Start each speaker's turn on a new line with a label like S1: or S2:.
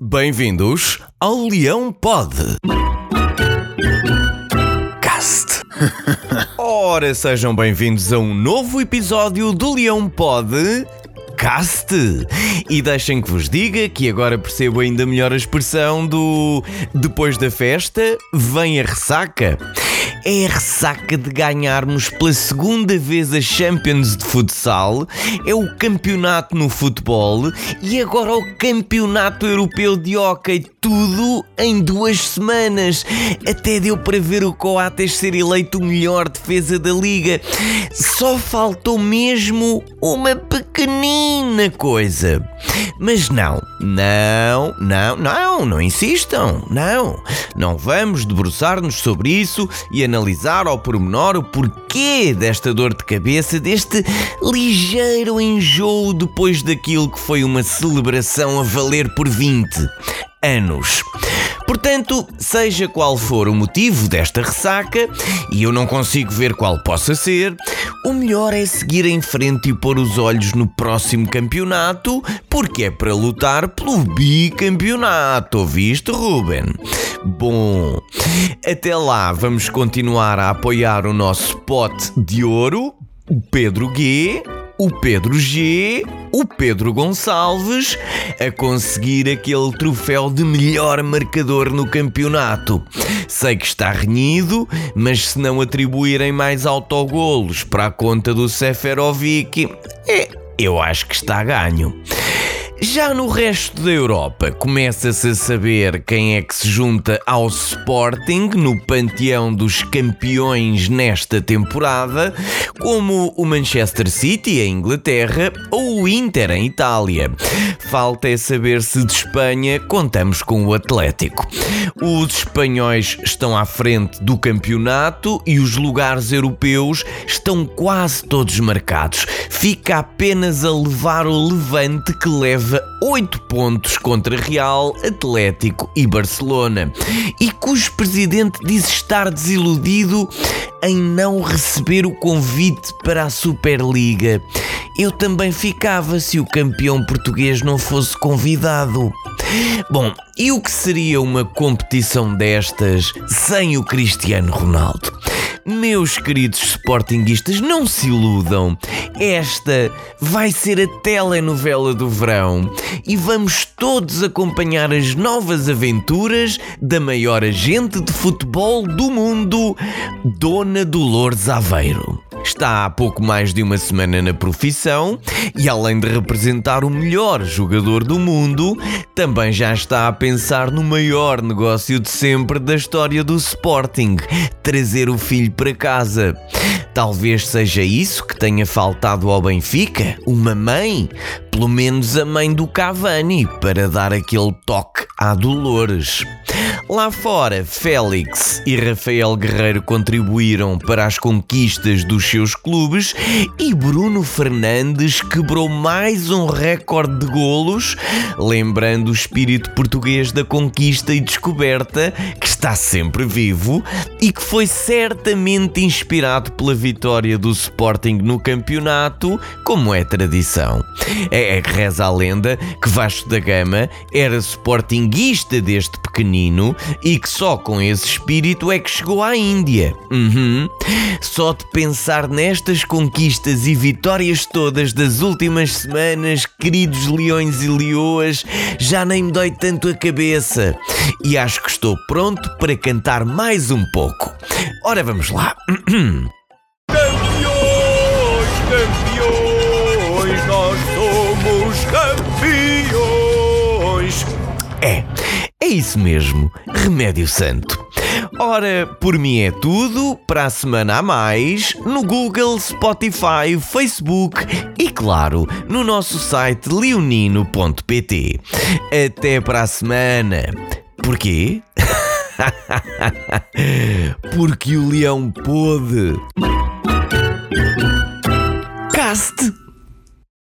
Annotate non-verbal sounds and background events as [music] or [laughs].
S1: Bem-vindos ao Leão Pod. Cast. [laughs] Ora, sejam bem-vindos a um novo episódio do Leão Pod. Cast. E deixem que vos diga que agora percebo ainda melhor a expressão do depois da festa vem a ressaca é a ressaca de ganharmos pela segunda vez a Champions de futsal, é o campeonato no futebol e agora o campeonato europeu de hóquei. Tudo em duas semanas. Até deu para ver o Coates ser eleito o melhor defesa da liga. Só faltou mesmo uma pequenina coisa. Mas não, não, não, não, não insistam, não. Não vamos debruçar-nos sobre isso e analisar ao pormenor o porquê desta dor de cabeça, deste ligeiro enjoo depois daquilo que foi uma celebração a valer por 20 anos. Portanto, seja qual for o motivo desta ressaca, e eu não consigo ver qual possa ser, o melhor é seguir em frente e pôr os olhos no próximo campeonato, porque é para lutar pelo bicampeonato, ouviste, Ruben? Bom, até lá vamos continuar a apoiar o nosso pote de ouro, o Pedro G o Pedro G, o Pedro Gonçalves, a conseguir aquele troféu de melhor marcador no campeonato. Sei que está renhido, mas se não atribuírem mais autogolos para a conta do Seferovic, é, eu acho que está ganho. Já no resto da Europa, começa-se a saber quem é que se junta ao Sporting no panteão dos campeões nesta temporada, como o Manchester City em Inglaterra ou o Inter em Itália. Falta é saber se de Espanha contamos com o Atlético. Os espanhóis estão à frente do campeonato e os lugares europeus estão quase todos marcados. Fica apenas a levar o levante que leva leva 8 pontos contra Real, Atlético e Barcelona e cujo presidente diz estar desiludido em não receber o convite para a Superliga. Eu também ficava se o campeão português não fosse convidado. Bom, e o que seria uma competição destas sem o Cristiano Ronaldo? Meus queridos sportinguistas, não se iludam. Esta vai ser a telenovela do verão e vamos todos acompanhar as novas aventuras da maior agente de futebol do mundo, Dona Dolores Aveiro. Está há pouco mais de uma semana na profissão e, além de representar o melhor jogador do mundo, também já está a pensar no maior negócio de sempre da história do Sporting: trazer o filho para casa. Talvez seja isso que tenha faltado ao Benfica, uma mãe, pelo menos a mãe do Cavani, para dar aquele toque à Dolores. Lá fora, Félix e Rafael Guerreiro contribuíram para as conquistas dos seus clubes e Bruno Fernandes quebrou mais um recorde de golos, lembrando o espírito português da conquista e descoberta, que está sempre vivo e que foi certamente inspirado pela vitória do Sporting no campeonato, como é tradição. É, que reza a lenda que Vasco da Gama era sportinguista desde pequenino e que só com esse espírito é que chegou à Índia. Uhum. Só de pensar nestas conquistas e vitórias todas das últimas semanas, queridos leões e leoas, já nem me dói tanto a cabeça. E acho que estou pronto para cantar mais um pouco. Ora, vamos lá. [clears throat] isso mesmo, remédio santo. Ora, por mim é tudo, para a semana a mais, no Google, Spotify, Facebook e, claro, no nosso site leonino.pt. Até para a semana. Porquê? [laughs] Porque o leão pôde. Cast!